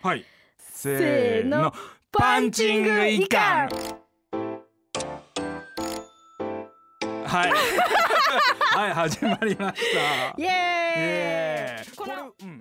はい。せーの。パンチングいかん。はい。はい始まりました。イエーイ。イエーイ。ここれうん。